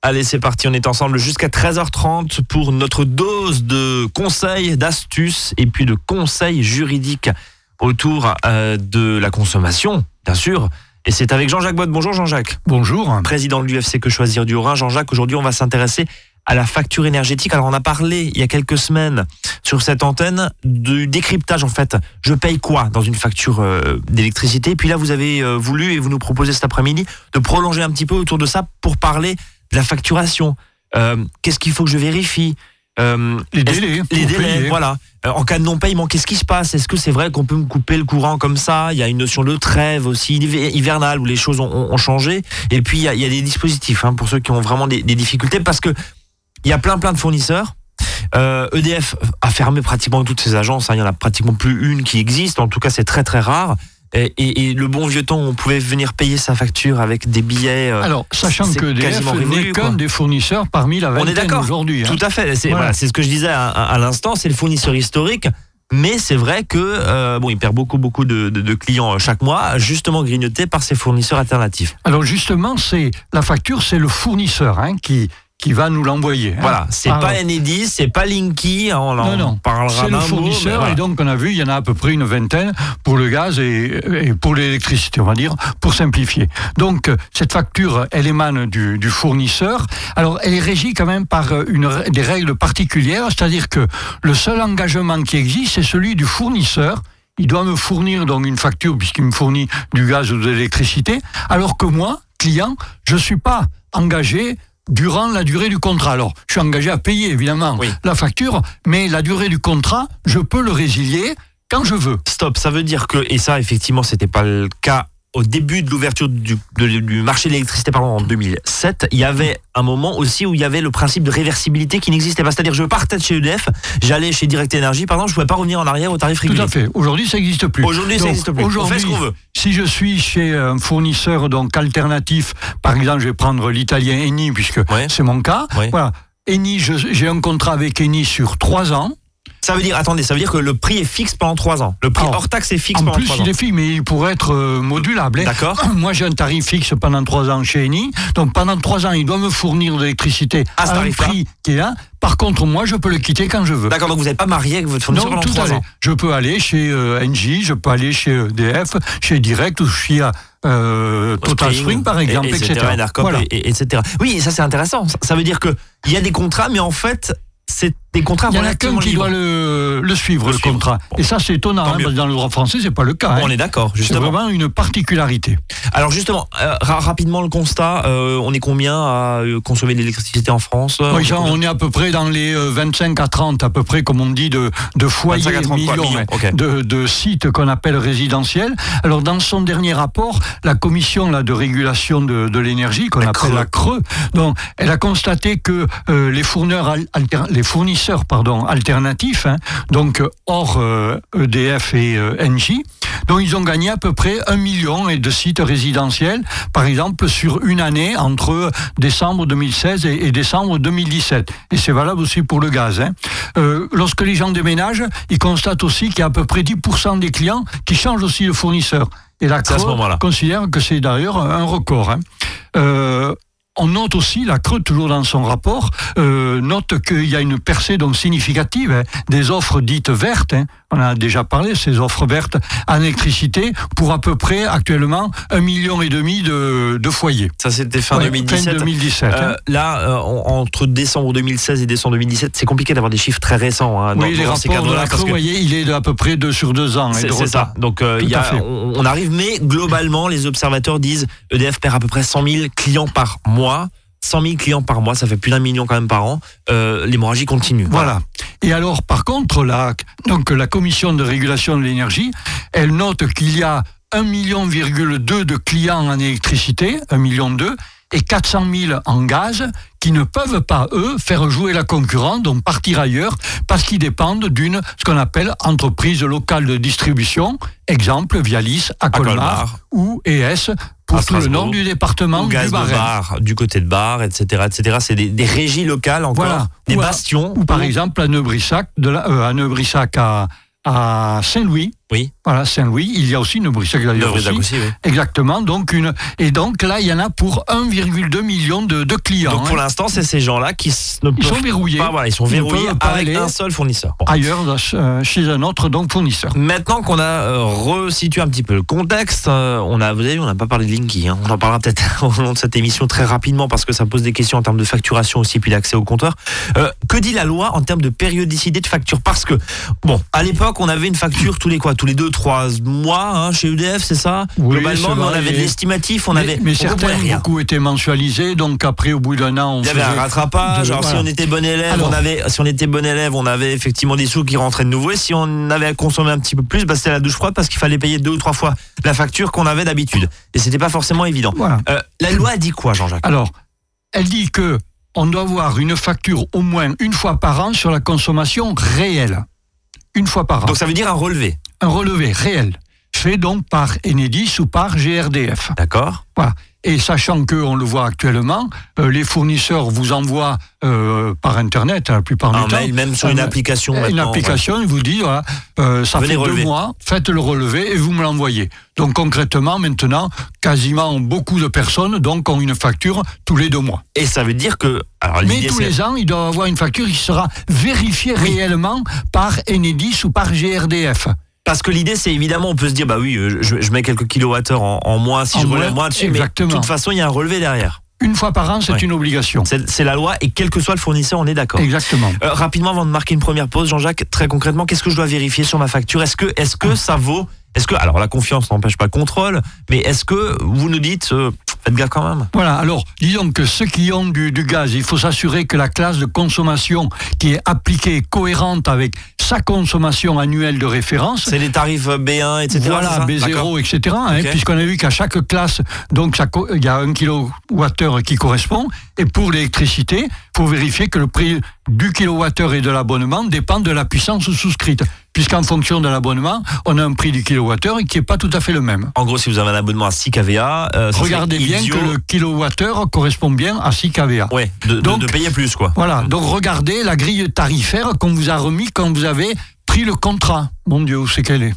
Allez, c'est parti, on est ensemble jusqu'à 13h30 pour notre dose de conseils, d'astuces et puis de conseils juridiques autour euh, de la consommation, bien sûr. Et c'est avec Jean-Jacques Bott. Bonjour Jean-Jacques. Bonjour. Président de l'UFC Que Choisir du Rhin. Jean-Jacques, aujourd'hui on va s'intéresser à la facture énergétique. Alors on a parlé il y a quelques semaines sur cette antenne du décryptage en fait. Je paye quoi dans une facture euh, d'électricité? Puis là vous avez euh, voulu et vous nous proposez cet après-midi de prolonger un petit peu autour de ça pour parler la facturation. Euh, Qu'est-ce qu'il faut que je vérifie euh, Les délais. Les délais, voilà. Euh, en cas de non-paiement, qu'est-ce qui se passe? Est-ce que c'est vrai qu'on peut me couper le courant comme ça? Il y a une notion de trêve aussi hiver- hivernale où les choses ont, ont- ont changé. Et puis il y a, il y a des dispositifs hein, pour ceux qui ont vraiment des, des difficultés parce que il y a plein plein de fournisseurs. Euh, EDF a fermé pratiquement toutes ses agences. hein. Il y en a pratiquement plus une qui existe. En tout cas, c'est très très rare. Et, et- et le bon vieux temps, on pouvait venir payer sa facture avec des billets. euh, Alors, sachant que EDF n'est qu'un des fournisseurs parmi la On est vingtaine d'accord. aujourd'hui. hein. Tout à fait. C'est Voilà. voilà, c'est ce que je disais à, à- à l'instant. C'est le fournisseur historique. Mais c'est vrai que euh, bon, il perd beaucoup beaucoup de, de- de clients euh, chaque mois, justement grignotés par ses fournisseurs alternatifs. Alors justement, c'est la facture, c'est le fournisseur hein, qui qui va nous l'envoyer. hein. Voilà, c'est pas Enedis, c'est pas Linky. On en Non, non. parlera C'est le mot, fournisseur voilà. et donc on a vu, il y en a à peu près une vingtaine pour le gaz et, et pour l'électricité, on va dire, pour simplifier. Donc euh, cette facture, elle émane du, du fournisseur. Alors elle est régie quand même par euh, une, des règles particulières, c'est-à-dire que le seul engagement qui existe, c'est celui du fournisseur. Il doit me fournir donc une facture puisqu'il me fournit du gaz ou de l'électricité, alors que moi, client, je suis pas engagé durant la durée du contrat. Alors, je suis engagé à payer évidemment Oui. la facture, mais la durée du contrat, je peux le résilier quand je veux. Stop, ça veut dire que, et ça effectivement c'était pas le cas au début de l'ouverture du, marché de l'électricité pardon, en 2007, il y avait un moment aussi où il y avait le principe de réversibilité qui n'existait pas. C'est-à-dire je partais de chez EDF, j'allais chez Direct Energy, pardon, je pouvais pas revenir en arrière au tarif Tout régulier. à fait. Aujourd'hui, ça n'existe plus. Aujourd'hui, ça n'existe plus. On fait ce aujourd'hui, qu'on veut. Si je suis chez un fournisseur donc alternatif, par exemple, je vais prendre l'italien Eni puisque Ouais. c'est mon cas. Ouais. Voilà. Eni, j'ai un contrat avec Eni sur trois ans. Ça veut dire, attendez, ça veut dire que le prix est fixe pendant 3 ans. Le prix Alors, hors taxe est fixe En pendant plus, 3 ans. il est fixe, mais il pourrait être euh, modulable. hein. D'accord. Moi, j'ai un tarif fixe pendant trois ans chez Eni. Donc, pendant trois ans, il doit me fournir de l'électricité À un prix qui est là. Par contre, moi, je peux le quitter quand je veux. D'accord, donc vous n'êtes pas marié avec votre fournisseur Non, pendant tout 3 ans. Je peux aller chez euh, je peux aller chez EDF, chez Direct ou chez euh, Total Spring, par exemple, et- etc. Voilà. et- etc. Oui, et ça c'est intéressant. Ça, ça veut dire que il y a des contrats, mais en fait, c'est des contrats Il y en a qu'un qui libres. doit le, le suivre, Le le, suivre. contrat. Bon. Et ça, c'est étonnant, hein, mieux. parce que dans le droit français, c'est pas le cas. hein. On est d'accord, C'est justement. vraiment une particularité. Alors justement, euh, ra- rapidement le constat, euh, on est combien à euh, consommer de l'électricité en France Oui, on est ça, combien on est à peu près dans les euh, 25 à 30, à peu près, comme on dit, de, de foyers 25 à 30 quoi, millions, millions, hein, ok. de, de sites qu'on appelle résidentiels. Alors, dans son dernier rapport, la commission là, de régulation de, de l'énergie, qu'on appelle CRE. la CRE, donc, elle a constaté que euh, les, fourneurs al- fournisseurs pardon, alternatifs, hein, donc euh, hors euh, EDF et euh, Engie, donc ils ont gagné à peu près un million et de sites résidentiels, par exemple, sur une année entre décembre 2016 et, et décembre 2017. Et c'est valable aussi pour le gaz. hein. Euh, lorsque les gens déménagent, ils constatent aussi qu'il y a à peu près 10% des clients qui changent aussi de fournisseur. Et la moment-là. considère que c'est d'ailleurs un record. hein. Euh, on note aussi, la Creux, toujours dans son rapport, euh, note qu'il y a une percée donc significative hein, des offres dites vertes. hein. On a déjà parlé, ces offres vertes en électricité, pour à peu près actuellement un million et demi de, de foyers. Ça c'était fin Ouais, 2017. Fin 2017. Euh, hein. là, euh, en- entre décembre 2016 et décembre 2017, c'est compliqué d'avoir des chiffres très récents. hein, dans, oui, les dans ces rapports de la Creux, que voyez, il est de à peu près de sur deux ans. hein, c'est ça. Donc euh, y a, on, on arrive, mais globalement, les observateurs disent EDF perd à peu près 100 000 clients par mois. 100 000 clients par mois, ça fait plus d'un million quand même par an. Euh, L'hémorragie continue. Voilà. Et alors, par contre, la, donc, la commission de régulation de l'énergie, elle note qu'il y a 1,2 million de clients en électricité, 1,2 million et 400 000 en gaz qui ne peuvent pas, eux, faire jouer la concurrence, donc partir ailleurs, parce qu'ils dépendent d'une, ce qu'on appelle entreprise locale de distribution, exemple Vialis à Colmar, Colmar. ou ES pour À tout le nord du département Ou du bar, du côté de bar, etc. etc. C'est des, des régies locales encore, Voilà. des Ou à- bastions. Ou par exemple à Neubrissac, de la, euh, à, Neubrissac à, à Saint-Louis, Oui. Voilà, Saint-Louis. Il y a aussi une Brissac d'ailleurs aussi. oui. Exactement. Donc une et donc là, il y en a pour 1,2 million de, de clients. Donc pour hein. l'instant, c'est ces gens-là qui ne Ils peuvent sont verrouillés. pas, voilà, ils sont Ils verrouillés avec un seul fournisseur. Bon. ailleurs euh, chez un autre donc fournisseur. Maintenant qu'on a euh, resitué un petit peu le contexte, euh, on a, vous avez vu, on n'a pas parlé de Linky. hein. On en parlera peut-être au long de cette émission très rapidement parce que ça pose des questions en termes de facturation aussi, puis l'accès au compteur. Que dit la loi en termes de périodicité de facture? Parce que, bon, à l'époque, on avait une facture tous les quoi Tous les deux, trois mois hein, chez EDF, c'est ça Oui, Globalement, mais on avait de l'estimatif, on mais, avait. mais on certains, beaucoup étaient mensualisés, donc après au bout d'un an, on Il y avait un rattrapage. de- Alors, voilà. si on était bon élève, Alors- on avait, si on était bon élève, on avait effectivement des sous qui rentraient de nouveau. Et si on avait à consommer un petit peu plus, bah, c'était la douche froide parce qu'il fallait payer deux ou trois fois la facture qu'on avait d'habitude. Et c'était pas forcément évident. Voilà. Euh, la loi dit quoi, Jean-Jacques? Alors, elle dit que on doit avoir une facture au moins une fois par an sur la consommation réelle. Une fois par an. Donc ça veut dire un relevé. Un relevé réel, fait donc par Enedis ou par GRDF. D'accord Voilà. Et sachant que, on le voit actuellement, euh, les fournisseurs vous envoient euh, par Internet la plupart du temps. mail, même sur une un- application. Une application, ils vous disent, voilà, euh, ça Venez fait relever. deux mois, faites le relevé et vous me l'envoyez. Donc concrètement, maintenant, quasiment beaucoup de personnes donc, ont une facture tous les deux mois. Et ça veut dire que. Alors, Mais tous les ans, ils doivent avoir une facture qui sera vérifiée réellement par Enedis ou par GRDF. Parce que l'idée, c'est évidemment, on peut se dire, bah oui, euh, je, je mets quelques kilowattheures en, en moins si En je relève moins, moins dessus. exactement. Mais de toute façon, il y a un relevé derrière. Une fois par an, c'est Ouais. une obligation. C'est la loi et quel que soit le fournisseur, on est d'accord. Exactement. Euh, rapidement, avant de marquer une première pause, Jean-Jacques, très concrètement, qu'est-ce que je dois vérifier sur ma facture? Est-ce que, est-ce Ah. que ça vaut Est-ce que, alors la confiance n'empêche pas le contrôle, mais est-ce que vous nous dites, euh, faites gaffe quand même? Voilà, alors disons que ceux qui ont du, du gaz, il faut s'assurer que la classe de consommation qui est appliquée est cohérente avec sa consommation annuelle de référence. C'est les tarifs B1, etc. Voilà, c'est ça? D'accord. B0, etc. hein. Puisqu'on a vu qu'à chaque classe, donc il y a un kilowattheure qui correspond. Et pour l'électricité, faut vérifier que le prix du kilowattheure et de l'abonnement dépend de la puissance souscrite. Puisqu'en fonction de l'abonnement, on a un prix du kilowattheure qui n'est pas tout à fait le même. En gros, si vous avez un abonnement à 6 kVA, euh, Regardez bien idiot, que le kilowattheure correspond bien à 6 kVA. Ouais, de, de payer plus, quoi. Voilà, donc regardez la grille tarifaire qu'on vous a remis quand vous avez pris le contrat. Mon Dieu, où c'est qu'elle est?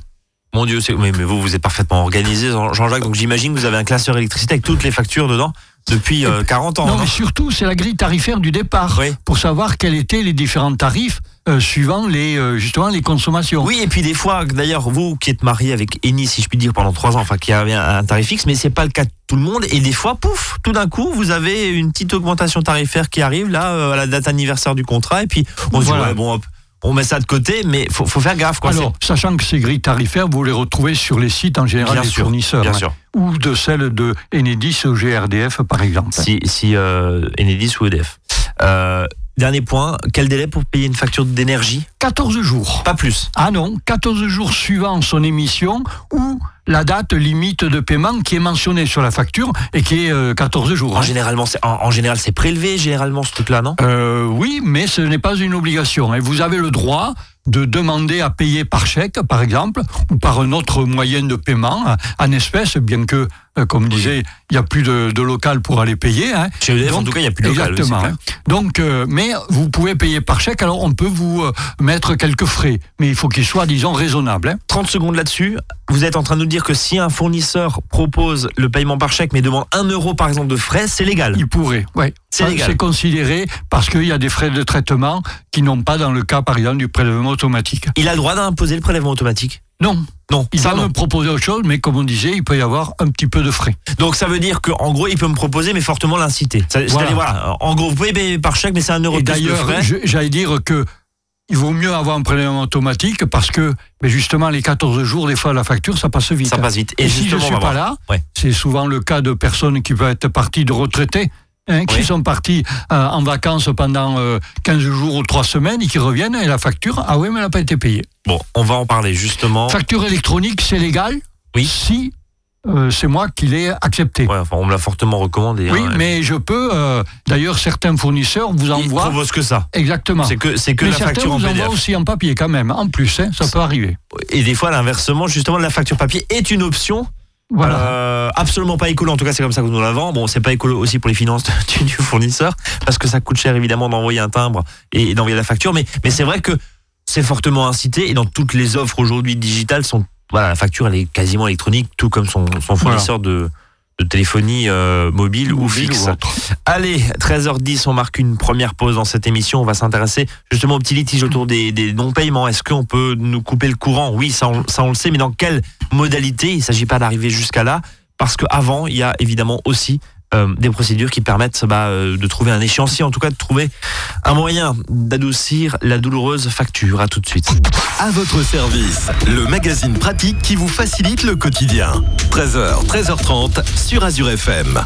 Mon Dieu, mais, mais vous, vous êtes parfaitement organisé, Jean- Jean-Jacques, donc j'imagine que vous avez un classeur électricité avec toutes les factures dedans depuis euh, 40 ans. Non, mais surtout, c'est la grille tarifaire du départ Oui. pour savoir quels étaient les différents tarifs euh, suivant les, euh, justement les consommations. Oui, et puis des fois, d'ailleurs, vous qui êtes marié avec Eni, si je puis dire, pendant trois ans, enfin, qui avait un, un tarif fixe, mais c'est pas le cas de tout le monde. Et des fois, pouf, tout d'un coup, vous avez une petite augmentation tarifaire qui arrive là euh, à la date anniversaire du contrat, et puis on se dit ouais, bon, hop, on met ça de côté, mais faut, faut faire gaffe, quoi. Alors, sachant que ces grilles tarifaires, vous les retrouvez sur les sites en général bien des sûr, fournisseurs, bien hein, sûr. ou de celles de Enedis ou GRDF, par exemple. Si, si euh, Enedis ou EDF. Euh, dernier point, quel délai pour payer une facture d'énergie? 14 jours. Pas plus. Ah non, 14 jours suivant son émission ou la date limite de paiement qui est mentionnée sur la facture et qui est euh, 14 jours. En, hein. généralement, c'est- en, en général, c'est prélevé, généralement, ce truc-là, non? Euh, oui, mais ce n'est pas une obligation. Et vous avez le droit de demander à payer par chèque, par exemple, ou par un autre moyen de paiement, en espèces, bien que, comme disait, il n'y a plus de, de local pour aller payer. hein. Chez EDF, en tout cas, il n'y a plus de local. oui, Exactement. Donc, euh, mais vous pouvez payer par chèque, alors on peut vous euh, mettre quelques frais, mais il faut qu'ils soient, disons, raisonnables. hein. 30 secondes là-dessus. Vous êtes en train de nous dire que si un fournisseur propose le paiement par chèque mais demande 1 euro par exemple de frais, c'est légal. Il pourrait, ouais. C'est légal. C'est considéré parce qu'il y a des frais de traitement qui n'ont pas dans le cas, par exemple, du prélèvement automatique. Il a le droit d'imposer le prélèvement automatique Non, Non, il va me proposer autre chose, mais comme on disait, il peut y avoir un petit peu de frais. Donc ça veut dire qu'en gros, il peut me proposer mais fortement l'inciter. C'est-à-dire, voilà, en gros, vous pouvez payer par chèque mais c'est 1 euro Et d'ailleurs, j'allais dire que il vaut mieux avoir un prélèvement automatique parce que, mais justement, les 14 jours, des fois, la facture, ça passe vite. Ça passe vite. Et, si je justement, suis pas là, Ouais. c'est souvent le cas de personnes qui peuvent être parties de retraités. hein, qui Oui. sont partis euh, en vacances pendant euh, 15 jours ou 3 semaines et qui reviennent et la facture, ah oui, mais elle n'a pas été payée. Bon, on va en parler justement. Facture électronique, c'est légal Oui. si euh, c'est moi qui l'ai accepté. Ouais, enfin, on me l'a fortement recommandé. Oui, hein. mais je peux. euh, D'ailleurs, certains fournisseurs vous envoient. propose que ça. Exactement. C'est que c'est que mais la certains facture en vous envoient PDF. aussi en papier quand même. En plus, hein, ça peut arriver. Et des fois, l'inversement, justement, la facture papier est une option Voilà. Euh, absolument pas écolo, en tout cas c'est comme ça que nous l'avons. Bon, c'est pas écolo aussi pour les finances du, du fournisseur, parce que ça coûte cher évidemment d'envoyer un timbre et, et d'envoyer la facture, mais, mais c'est vrai que c'est fortement incité et dans toutes les offres aujourd'hui digitales sont voilà, la facture elle est quasiment électronique, tout comme son, son fournisseur de, de téléphonie euh, mobile, ou fixe. ou. Allez, 13h10, on marque une première pause dans cette émission. On va s'intéresser justement au petit litige autour des, des non-paiements. Est-ce qu'on peut nous couper le courant? Oui, ça on, ça on le sait, mais dans quelle modalité? Il ne s'agit pas d'arriver jusqu'à là, parce qu'avant, il y a évidemment aussi des procédures qui permettent bah, euh, de trouver un échéancier, en tout cas de trouver un moyen d'adoucir la douloureuse facture. À tout de suite. À votre service, le magazine pratique qui vous facilite le quotidien. 13h, 13h30 sur Azure FM.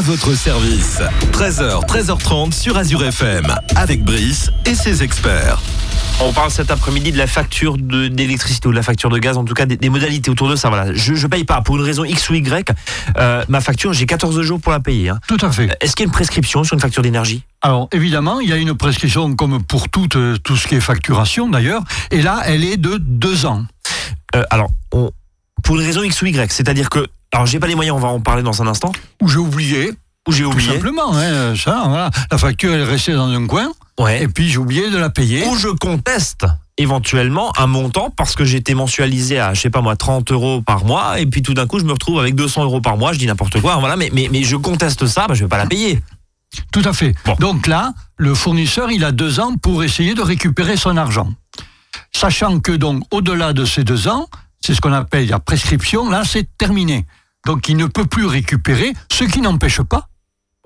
À votre service, 13h, 13h30 sur Azure FM, avec Brice et ses experts. On parle cet après-midi de la facture d'électricité ou de la facture de gaz, en tout cas des, des modalités autour de ça. Voilà. Je, je paye pas pour une raison X ou Y. euh, ma facture, j'ai 14 jours pour la payer. hein. Tout à fait. Est-ce qu'il y a une prescription sur une facture d'énergie? Alors évidemment, il y a une prescription comme pour toute, euh, tout ce qui est facturation d'ailleurs, et là, elle est de deux ans. Euh, Alors, on- pour une raison X ou Y, c'est-à-dire que, alors j'ai pas les moyens, on va en parler dans un instant, Où j'ai oublié, ou j'ai tout oublié, simplement, hein, ça, voilà. la facture elle est restée dans un coin, ouais, et puis j'ai oublié de la payer. ou je conteste éventuellement un montant parce que j'étais mensualisé à, je sais pas moi, 30 euros par mois, et puis tout d'un coup je me retrouve avec 200 euros par mois, je dis n'importe quoi, voilà, mais, mais, mais je conteste ça, bah, je vais pas la payer. Tout à fait. Bon. Donc là, le fournisseur, il a deux ans pour essayer de récupérer son argent. Sachant que donc, au-delà de ces deux ans, c'est ce qu'on appelle la prescription, là, c'est terminé. Donc, il ne peut plus récupérer, ce qui n'empêche pas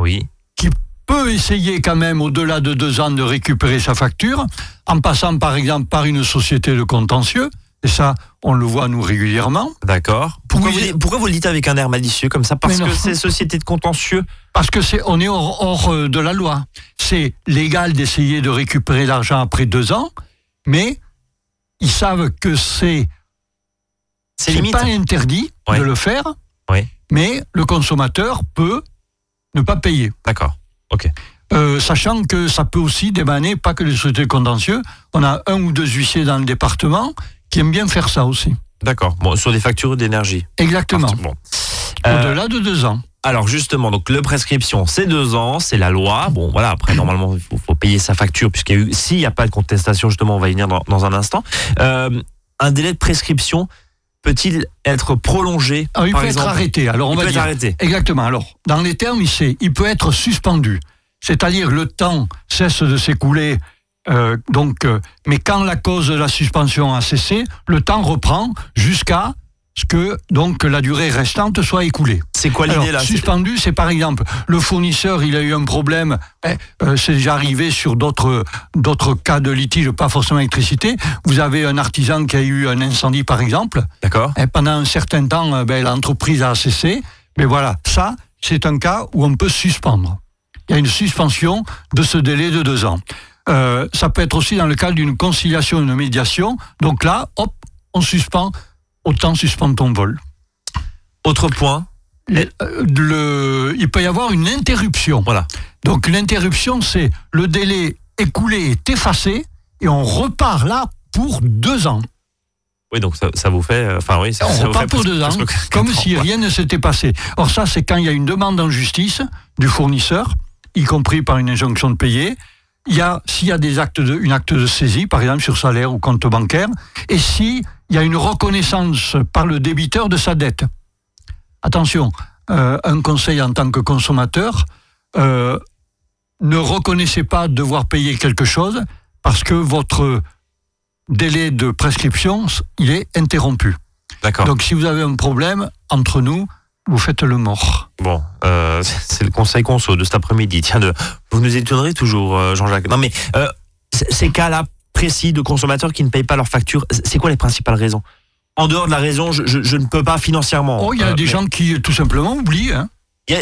Oui. qu'il peut essayer quand même, au-delà de deux ans, de récupérer sa facture, en passant par exemple par une société de contentieux, Et ça, on le voit nous régulièrement. D'accord. Pourquoi, Oui, vous, pourquoi le dites avec un air malicieux comme ça? Parce que c'est société de contentieux. Parce que c'est, on est hors, hors, euh, de la loi. C'est légal d'essayer de récupérer l'argent après deux ans, mais ils savent que c'est, C'est pas interdit Ouais. de le faire, Ouais. mais le consommateur peut ne pas payer. D'accord. Euh, sachant que ça peut aussi démaner, pas que les sociétés contentieux, on a un ou deux huissiers dans le département qui aiment bien faire ça aussi. D'accord. Bon, sur des factures d'énergie. Exactement. Bon. Euh, Au-delà de deux ans. alors justement, donc le prescription, c'est deux ans, c'est la loi. Bon, voilà. Après, normalement, il faut, faut payer sa facture puisqu'il y a eu. S'il n'y a pas de contestation, justement, on va y venir dans, dans un instant. Euh, un délai de prescription peut-il être prolongé Alors, Ah, il par peut exemple être arrêté. Alors, on Il va peut être dire. arrêté. Exactement. Alors, dans les termes, il, sait, il peut être suspendu. C'est-à-dire le temps cesse de s'écouler. euh, donc, euh, mais quand la cause de la suspension a cessé, le temps reprend jusqu'à que donc la durée restante soit écoulée. C'est quoi l'idée là? Suspendu, c'est par exemple le fournisseur, il a eu un problème. eh, euh, c'est déjà arrivé sur d'autres d'autres cas de litige, pas forcément électricité. Vous avez un artisan qui a eu un incendie, par exemple. D'accord. Et pendant un certain temps, euh, ben, l'entreprise a cessé. Mais voilà, ça, c'est un cas où on peut suspendre. Il y a une suspension de ce délai de deux ans. Euh, ça peut être aussi dans le cadre d'une conciliation, d'une médiation. Donc là, hop, on suspend, autant suspendre ton vol. Autre point. Le- euh, le- il peut y avoir une interruption. Voilà. Donc l'interruption, c'est le délai écoulé est effacé et on repart là pour deux ans. Oui, donc ça, ça vous fait. euh, Enfin, oui, ça, On ça vous repart fait pour deux ans, comme ans, si rien ne s'était passé. Or ça, c'est quand il y a une demande en justice du fournisseur, y compris par une injonction de payer. Il y a, s'il y a des actes de, une acte de saisie, par exemple sur salaire ou compte bancaire, et si il y a une reconnaissance par le débiteur de sa dette. Attention, euh, un conseil en tant que consommateur, euh, ne reconnaissez pas devoir payer quelque chose parce que votre délai de prescription, il est interrompu. D'accord. Donc si vous avez un problème, entre nous, vous faites le mort. Bon, euh, c'est le conseil conso de cet après-midi. Tiens, de, vous nous étonnerez toujours, euh, Jean-Jacques. Non, mais euh, ces cas-là précis de consommateurs qui ne payent pas leurs factures, c'est quoi les principales raisons? En dehors de la raison, je, je- je ne peux pas financièrement. Oh, il y a Euh, des mais gens qui tout simplement oublient. hein.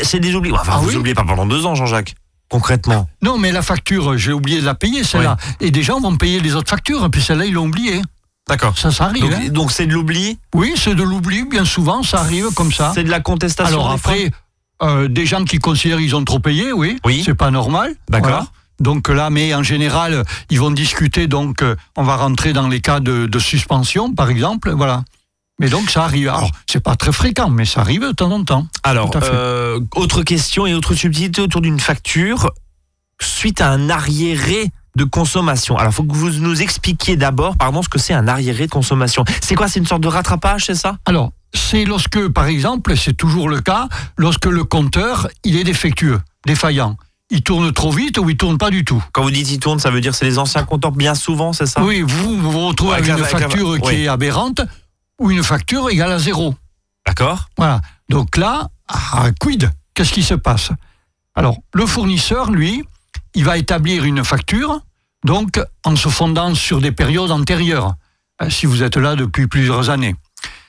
C'est des oublis. Enfin, Ah vous oui oubliez pas pendant deux ans, Jean-Jacques. Concrètement. Non, mais la facture, j'ai oublié de la payer, celle-là. Et des gens vont payer les autres factures, puis celle-là, ils l'ont oubliée. D'accord. Ça, ça arrive. hein. Donc donc c'est de l'oubli, Oui, c'est de l'oubli, bien souvent, ça arrive comme ça. c'est de la contestation. Alors des fois après, euh, des gens qui considèrent qu'ils ont trop payé, oui, Oui. c'est pas normal. D'accord. Voilà. Donc là, mais en général, ils vont discuter, donc euh, on va rentrer dans les cas de, de suspension, par exemple, voilà. Mais donc ça arrive. Alors, c'est pas très fréquent, mais ça arrive de temps en temps. Alors, Tout à fait. euh, autre question et autre subtilité autour d'une facture suite à un arriéré de consommation. Alors, il faut que vous nous expliquiez d'abord, pardon, ce que c'est un arriéré de consommation. C'est quoi? C'est une sorte de rattrapage, c'est ça? Alors, c'est lorsque, par exemple, c'est toujours le cas, lorsque le compteur, il est défectueux, défaillant. Il tourne trop vite ou il tourne pas du tout. Quand vous dites il tourne, ça veut dire c'est les anciens compteurs bien souvent, c'est ça? Oui, vous vous vous retrouvez Ouais, avec avec une la- avec la- facture qui oui. est aberrante ou une facture égale à zéro. D'accord Voilà. Donc là, ah, quid? Qu'est-ce qui se passe? Alors, le fournisseur, lui, il va établir une facture, donc en se fondant sur des périodes antérieures, euh, si vous êtes là depuis plusieurs années.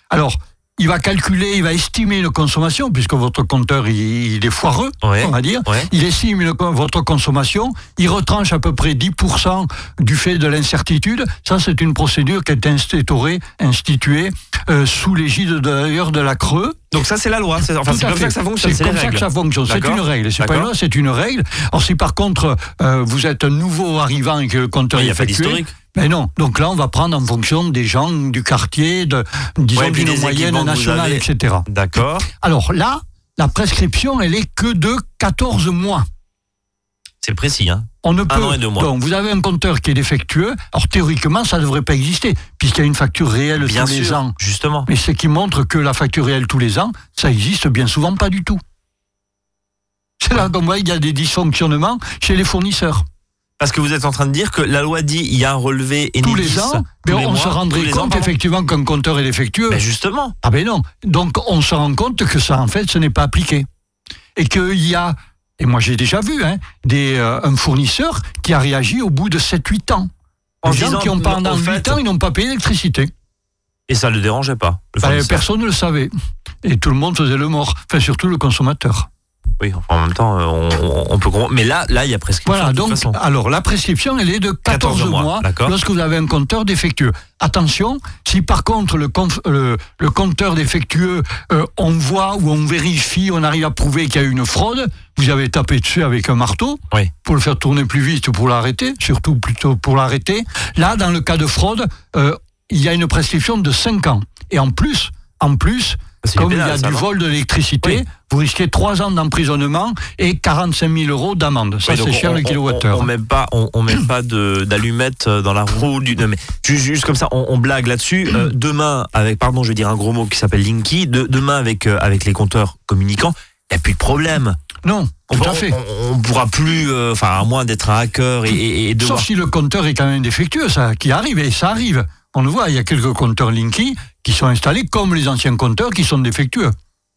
Alors, il va calculer, il va estimer une consommation, puisque votre compteur, il, il est foireux, Ouais. on va dire. Ouais. Il estime une- votre consommation, il retranche à peu près 10% du fait de l'incertitude. Ça, c'est une procédure qui est instaurée, instituée euh, sous l'égide d'ailleurs de la Creux. Donc ça, c'est la loi. C'est enfin, comme fait. ça que ça fonctionne. C'est comme ça que ça fonctionne. C'est une règle. C'est pas une loi, c'est une règle. Alors si par contre euh, vous êtes un nouveau arrivant et que le compteur Oui, Il n'y est a pas effectué, d'historique. mais non. Donc là, on va prendre en fonction des gens du quartier, de, disons Ouais, d'une des moyenne nationale, avez. etc. D'accord. Alors là, la prescription, elle est que de 14 mois. C'est précis, hein On ne Un peut. an et deux mois. Donc, vous avez un compteur qui est défectueux. Alors, théoriquement, ça ne devrait pas exister, puisqu'il y a une facture réelle Bien tous les ans. justement. Mais ce qui montre que la facture réelle tous les ans, ça existe bien souvent pas du tout. C'est là qu'on voit qu'il y a des dysfonctionnements chez les fournisseurs. Parce que vous êtes en train de dire que la loi dit il y a un relevé Enedis tous les ans, mais tous les on mois, se rendrait ans, compte pardon. effectivement qu'un compteur est défectueux. Ben justement. Ah ben non. Donc on se rend compte que ça, en fait, ce n'est pas appliqué. Et qu'il y a, et moi j'ai déjà vu, hein, des, euh, un fournisseur qui a réagi au bout de 7-8 ans. En Des gens qui ont pendant au 8 fait- ans, ils n'ont pas payé l'électricité. Et ça ne le dérangeait pas. le Bah, fournisseur. personne ne le savait. Et tout le monde faisait le mort. Enfin, surtout le consommateur. Oui, enfin, en même temps, euh, on, peut comprendre. Mais là, là, il y a prescription. Voilà, de toute donc, façon. alors la prescription, elle est de 14, 14 mois, lorsque vous avez un compteur défectueux. Attention, si par contre le, conf- le, le compteur défectueux, euh, on voit ou on vérifie, on arrive à prouver qu'il y a eu une fraude, vous avez tapé dessus avec un marteau Oui. pour le faire tourner plus vite ou pour l'arrêter, surtout plutôt pour l'arrêter. Là, dans le cas de fraude, euh, il y a une prescription de 5 ans. Et en plus, en plus, comme pénal, il y a ça, du vol de l'électricité, Oui. vous risquez 3 ans d'emprisonnement et 45 000 euros d'amende. Ça, Oui, c'est cher on- le kilowattheure. On, on met pas, on, on met pas de- d'allumettes euh, dans la roue du. mais juste, juste comme ça, on, on blague là-dessus. Euh, demain, avec, pardon, je vais dire un gros mot qui s'appelle Linky. De, demain, avec euh, avec les compteurs communicants, il n'y a plus de problème. Non, On, tout à fait. On, on pourra plus, euh, enfin, à moins d'être un hacker et, et, et devoir Sauf si le compteur est quand même défectueux, ça qui arrive, et ça arrive. On le voit, il y a quelques compteurs Linky qui sont installés comme les anciens compteurs qui sont défectueux.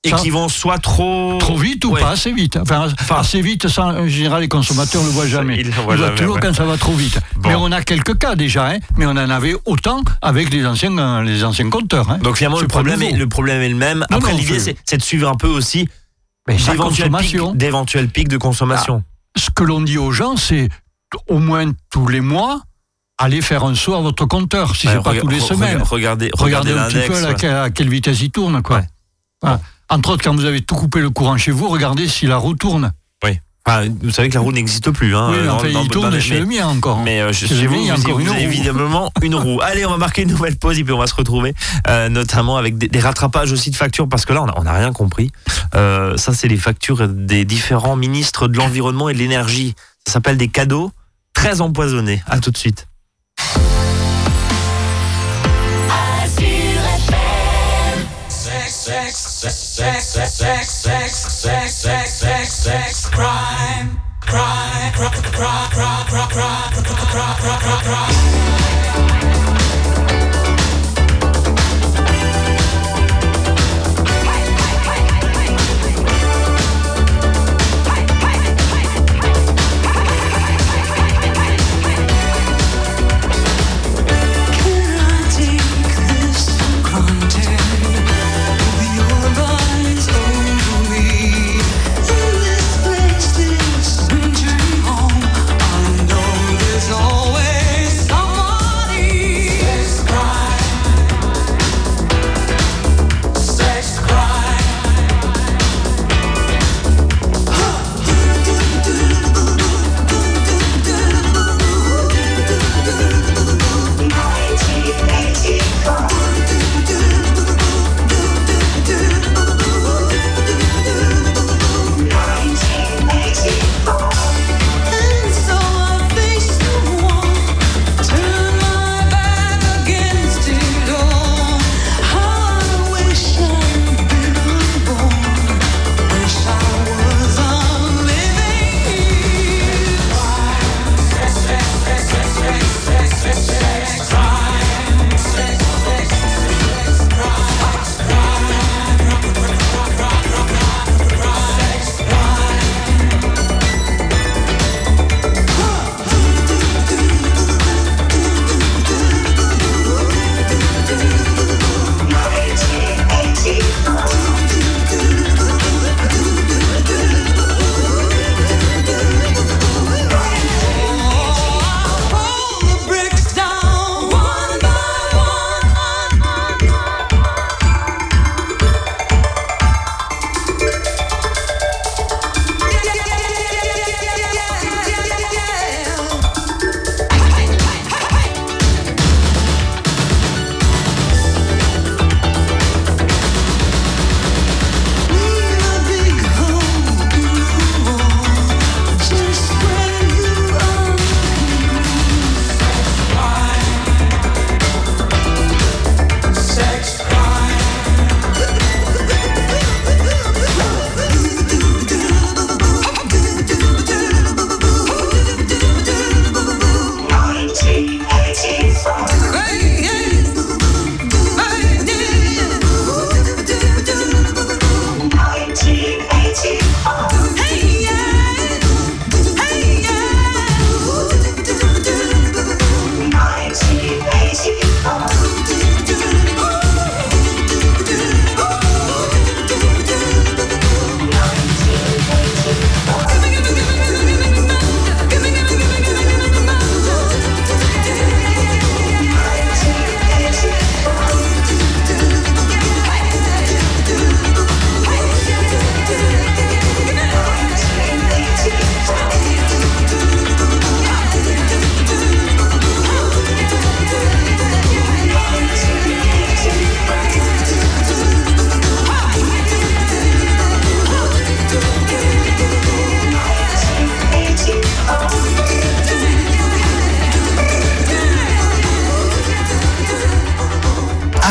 et ça- qui vont soit trop Trop vite ou Ouais. pas assez vite. Enfin, Enfin- assez vite, en général, les consommateurs ne le voient jamais. Ils le voient jamais, toujours ouais. quand ça va trop vite. Bon. Mais on a quelques cas déjà, hein, mais on en avait autant avec les anciens, euh, les anciens compteurs. hein. Donc finalement, le problème, est, le problème est le même. Non, Après, l'idée, c'est- de suivre un peu aussi d'éventuels pics, d'éventuels pics de consommation. ce que l'on dit aux gens, c'est au moins tous les mois, allez faire un saut à votre compteur, si Ouais, c'est pas tous les semaines. Regardez, Regardez regardez un petit peu à, ouais. quelle- à quelle vitesse il tourne. Quoi. Ouais. Voilà. Entre autres, quand vous avez tout coupé le courant chez vous, regardez si la roue tourne. Enfin, vous savez que la roue n'existe plus. Hein, oui, mais dans- enfin, dans- il tourne chez mais- le mien encore. Mais euh, Chez chez vous, il y a encore une roue. évidemment une roue. Allez, on va marquer une nouvelle pause et puis on va se retrouver, euh, notamment avec des, des rattrapages aussi de factures, parce que là, on n'a rien compris. Euh, ça, c'est les factures des différents ministres de l'environnement et de l'énergie. Ça s'appelle des cadeaux très empoisonnés. À tout de suite. Sex, sex, sex, sex, sex, sex, sex, sex, sex, sex, crime, crime, crime, crime, crime, crime, crime, crime, crime, crime, crime.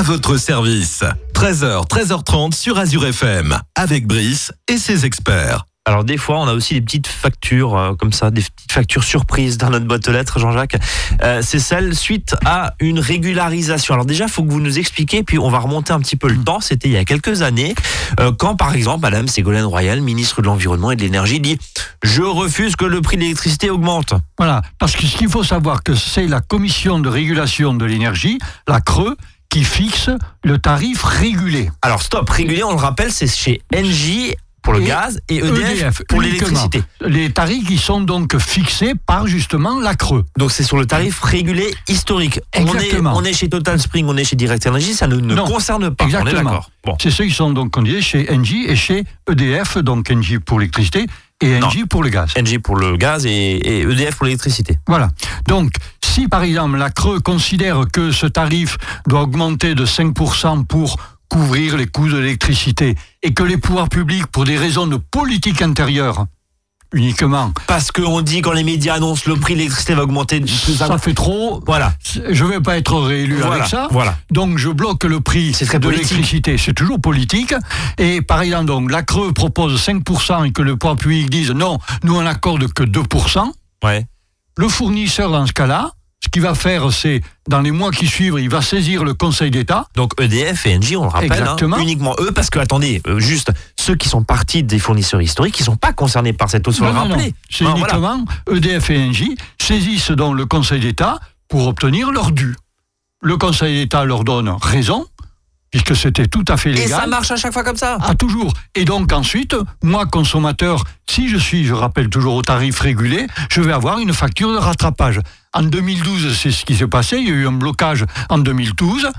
Votre service. 13h, 13h30 sur Azure FM, avec Brice et ses experts. Alors des fois, on a aussi des petites factures euh, comme ça, des petites factures surprises dans notre boîte aux lettres, Jean-Jacques. Euh, c'est celle suite à une régularisation. Alors déjà, il faut que vous nous expliquiez, puis on va remonter un petit peu le temps. C'était il y a quelques années, euh, quand par exemple, Madame Ségolène Royal, ministre de l'Environnement et de l'Énergie, dit « Je refuse que le prix de l'électricité augmente ». Voilà, parce que ce qu'il faut savoir que c'est la commission de régulation de l'énergie, la CRE, qui fixe le tarif régulé. Alors stop, régulier, on le rappelle, c'est chez Engie pour le Et gaz et EDF, pour uniquement. l'électricité. Les tarifs qui sont donc fixés par justement la CRE. Donc c'est sur le tarif régulé historique. On est, Exactement. on est chez Total Spring, on est chez Direct Energy, ça ne nous Non, concerne pas. On est exactement. d'accord. Bon. C'est ceux qui sont donc, on disait, chez Engie et chez EDF, donc Engie pour l'électricité et Non. Engie pour le gaz. Engie pour le gaz et, et EDF pour l'électricité. Voilà. Donc, si par exemple la Creux considère que ce tarif doit augmenter de 5% pour couvrir les coûts de l'électricité et que les pouvoirs publics, pour des raisons de politique intérieure uniquement, Parce qu'on dit quand les médias annoncent le prix de l'électricité va augmenter de plus ça fait trop, Voilà. je ne vais pas être réélu Voilà, avec ça. voilà. Donc je bloque le prix très de l'électricité. C'est toujours politique. Et par exemple, donc, la Creux propose 5% et que le pouvoir public dise non, nous on n'accorde que 2%. Ouais. Le fournisseur, dans ce cas-là, ce qu'il va faire, c'est, dans les mois qui suivent, il va saisir le Conseil d'État. Donc EDF et Engie, on le rappelle, hein, uniquement eux, parce que attendez, euh, juste ceux qui sont partis des fournisseurs historiques, ils sont pas concernés par cette hausse, faut le rappeler. C'est voilà. uniquement EDF et Engie saisissent donc le Conseil d'État pour obtenir leur dû. Le Conseil d'État leur donne raison, puisque c'était tout à fait Et légal. ça marche à chaque fois comme ça. Ah, toujours. Et donc ensuite, moi, consommateur, si je suis, je rappelle toujours au tarif régulé, je vais avoir une facture de rattrapage. En 2012, c'est ce qui s'est passé. Il y a eu un blocage en 2012.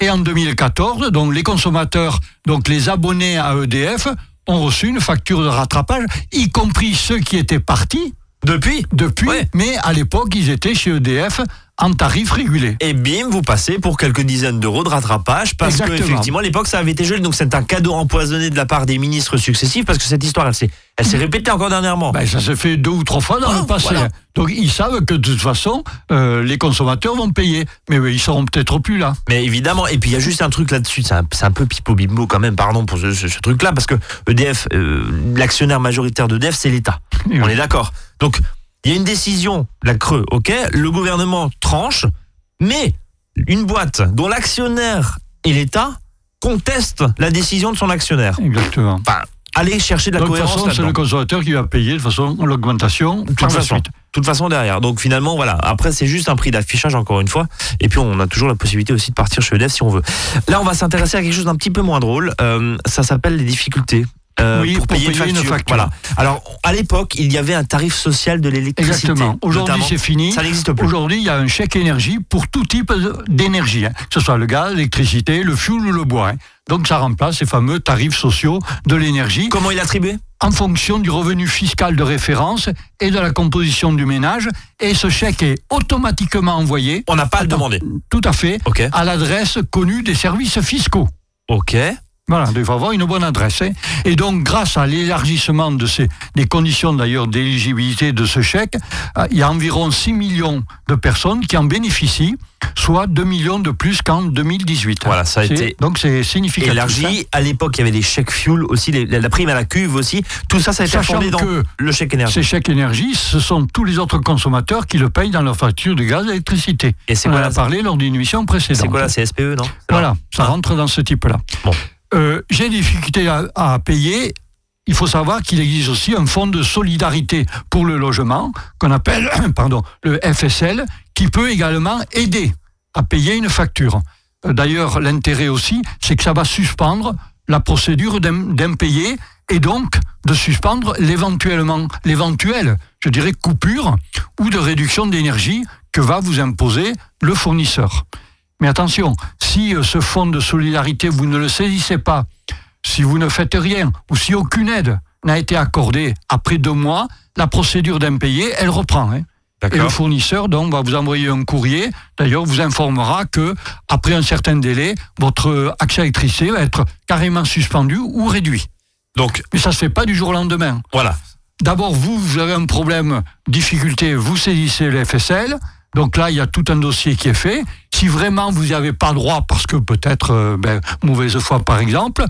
Et en 2014, donc les consommateurs, donc les abonnés à EDF, ont reçu une facture de rattrapage, y compris ceux qui étaient partis Depuis? depuis, Ouais. mais à l'époque, ils étaient chez EDF en tarif régulé. Et bim, vous passez pour quelques dizaines d'euros de rattrapage parce que Exactement. effectivement à l'époque ça avait été gelé. Donc c'est un cadeau empoisonné de la part des ministres successifs parce que cette histoire elle s'est elle s'est répétée encore dernièrement. Ben, ça s'est fait deux ou trois fois dans Ah, le passé. voilà. Donc ils savent que de toute façon, euh, les consommateurs vont payer. Mais ils seront peut-être plus là. Mais évidemment, et puis il y a juste un truc là-dessus, c'est un, peu pipo bimbo quand même, pardon pour ce, ce- ce truc-là, parce que EDF, euh, l'actionnaire majoritaire d'EDF, c'est l'État. On est d'accord. Donc il y a une décision, la Creux, ok, le gouvernement tranche, mais une boîte dont l'actionnaire est l'État conteste la décision de son actionnaire. Exactement. Enfin, allez chercher de la Donc, de toute cohérence façon, c'est le consommateur qui va payer de toute façon l'augmentation De par toute la façon, suite. de toute façon derrière. Donc finalement, voilà. Après, c'est juste un prix d'affichage encore une fois. Et puis on a toujours la possibilité aussi de partir chez EDF si on veut. Là, on va s'intéresser à quelque chose d'un petit peu moins drôle. Euh, ça s'appelle les difficultés. Euh, Oui, pour, pour payer, payer une facture. Voilà. Alors, à l'époque, il y avait un tarif social de l'électricité. Exactement. Aujourd'hui, c'est fini. Ça n'existe plus. Aujourd'hui, il y a un chèque énergie pour tout type d'énergie, hein. que ce soit le gaz, l'électricité, le fioul ou le bois. hein. Donc ça remplace ces fameux tarifs sociaux de l'énergie Comment il est attribué? En fonction du revenu fiscal de référence et de la composition du ménage. Et ce chèque est automatiquement envoyé, On n'a pas à le demander. tout à fait, à l'adresse connue des services fiscaux. Ok. Voilà, il faut avoir une bonne adresse. hein. Et donc, grâce à l'élargissement de ces, des conditions d'ailleurs d'éligibilité de ce chèque, euh, il y a environ 6 millions de personnes qui en bénéficient, soit 2 millions de plus qu'en 2018. Voilà, ça a été Donc, c'est significatif. hein. Élargi. À l'époque, il y avait les chèques fuel aussi, les- la prime à la cuve aussi. Tout ça, ça a été fondé dans que le chèque énergie. Ces chèques énergie, ce sont tous les autres consommateurs qui le payent dans leur facture de gaz et d'électricité. Et c'est On quoi en la- a parlé lors d'une émission précédente. C'est quoi là C'est SPE, non? Voilà, ça Ah. rentre dans ce type-là. Bon. Euh, J'ai des difficultés à, payer. Il faut savoir qu'il existe aussi un fonds de solidarité pour le logement, qu'on appelle pardon, le FSL, qui peut également aider à payer une facture. Euh, D'ailleurs, l'intérêt aussi, c'est que ça va suspendre la procédure d'im- d'impayé et donc de suspendre l'éventuellement, l'éventuelle, je dirais, coupure ou de réduction d'énergie que va vous imposer le fournisseur. Mais attention, si euh, ce fonds de solidarité, vous ne le saisissez pas, si vous ne faites rien, ou si aucune aide n'a été accordée après deux mois, la procédure d'impayé, elle reprend. hein. Et le fournisseur donc va vous envoyer un courrier. D'ailleurs, vous informera que après un certain délai, votre accès à l'électricité va être carrément suspendu ou réduit. Donc, Mais ça se fait pas du jour au lendemain. voilà. D'abord, vous, vous avez un problème, difficulté, vous saisissez le FSL. Donc là, il y a tout un dossier qui est fait. Si vraiment vous n'y avez pas droit, parce que peut-être euh, ben, mauvaise foi par exemple,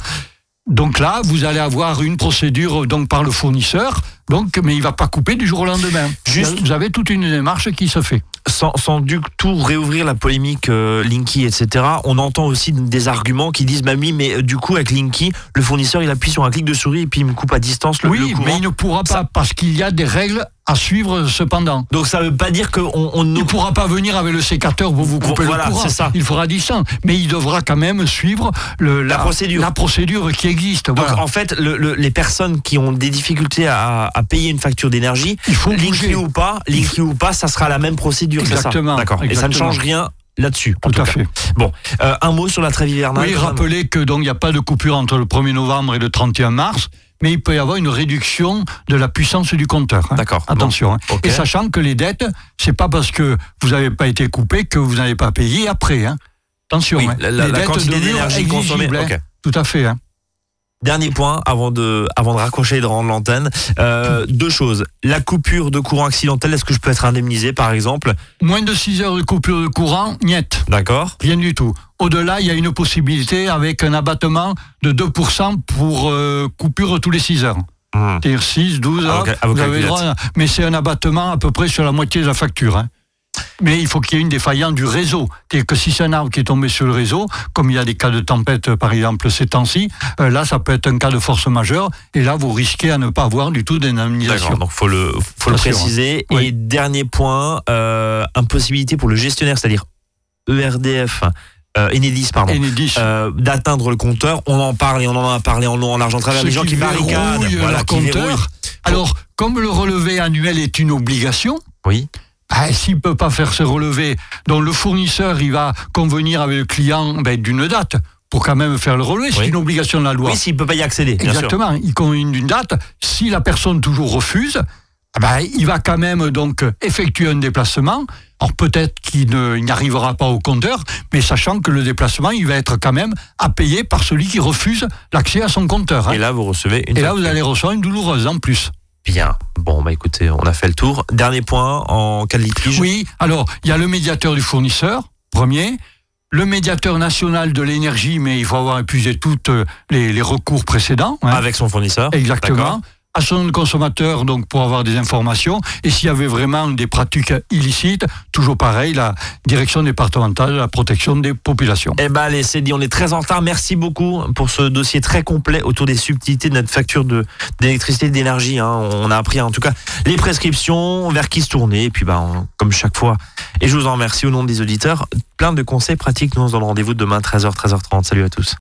donc là, vous allez avoir une procédure donc par le fournisseur. Donc, mais il va pas couper du jour au lendemain. Juste- vous avez toute une démarche qui se fait. Sans, sans du tout réouvrir la polémique euh, Linky, etc., on entend aussi des arguments qui disent, bah oui, mais euh, du coup, avec Linky, le fournisseur, il appuie sur un clic de souris et puis il me coupe à distance le, le oui, courant. mais il ne pourra pas parce qu'il y a des règles à suivre cependant. Donc ça veut pas dire qu'on on, ne ne pourra pas venir avec le sécateur pour vous couper Voilà, le courant. c'est ça. Il fera distance. Mais il devra quand même suivre le- La procédure. la procédure qui existe. Donc Voilà. en fait, le- le- les personnes qui ont des difficultés à, à payer une facture d'énergie, Il faut Linky bouger. ou pas, Linky ou pas, ça sera la même procédure. C'est ça Exactement, D'accord. Et ça ne change rien là-dessus. Tout à cas. fait. Bon, euh, un mot sur la trêve hivernale. Oui, rappelez que donc il n'y a pas de coupure entre le 1er novembre et le 31 mars, mais il peut y avoir une réduction de la puissance du compteur. hein. D'accord. Attention. hein. Et sachant que les dettes, c'est pas parce que vous n'avez pas été coupé que vous n'avez pas payé après. hein. Attention. Oui, hein. la, la- Les la dettes quantité d'énergie consommée. hein. Tout à fait. Hein. Dernier point avant de, avant de raccrocher et de rendre l'antenne. Euh, deux choses. La coupure de courant accidentelle, est-ce que je peux être indemnisé par exemple? Moins de 6 heures de coupure de courant, niet. D'accord Rien du tout. Au-delà, il y a une possibilité avec un abattement de 2% pour euh, coupure tous les 6 heures. Hmm. C'est-à-dire 6, 12 À heures, vous avez droit, calculettes. mais c'est un abattement à peu près sur la moitié de la facture. hein. Mais il faut qu'il y ait une défaillance du réseau. C'est-à-dire que si c'est un arbre qui est tombé sur le réseau, comme il y a des cas de tempête euh, par exemple ces temps-ci, euh, là ça peut être un cas de force majeure, et là vous risquez à ne pas avoir du tout d'indemnisation. Donc faut le, faut le sûr, préciser. Oui. Et dernier point, euh, impossibilité pour le gestionnaire, c'est-à-dire ERDF, euh, Enedis, pardon, Enedis, euh, d'atteindre le compteur. On en parle et on en a parlé en long, en large, en travers. Les gens qui barricadent, voilà, qui compteur. Alors, comme le relevé annuel est une obligation, Oui, Ben, S'il ne peut pas faire ce relevé, donc le fournisseur, il va convenir avec le client ben, d'une date pour quand même faire le relevé. C'est une obligation de la loi. oui s'il peut pas y accéder, bien sûr. Exactement. Il convient d'une date. Si la personne toujours refuse, eh ben, il va quand même donc effectuer un déplacement. Alors peut-être qu'il ne- il n'arrivera pas au compteur, mais sachant que le déplacement, il va être quand même à payer par celui qui refuse l'accès à son compteur. hein. Et là, vous recevez une Et là, vous allez recevoir une douloureuse en plus. Bien. Bon, bah écoutez, on a fait le tour. Dernier point en cas de litige. Oui, alors il y a le médiateur du fournisseur, premier, le médiateur national de l'énergie, mais il faut avoir épuisé tous les, les recours précédents. hein. Avec son fournisseur. Exactement. À son consommateur, donc pour avoir des informations. Et s'il y avait vraiment des pratiques illicites, toujours pareil, la direction départementale de la protection des populations. Eh ben allez, c'est dit, on est très en retard. Merci beaucoup pour ce dossier très complet autour des subtilités de notre facture de d'électricité et d'énergie. hein. On a appris en tout cas les prescriptions, vers qui se tourner, et puis ben, comme chaque fois. Et je vous en remercie au nom des auditeurs. Plein de conseils pratiques. Nous on se donne rendez-vous demain 13h, 13h30. Salut à tous.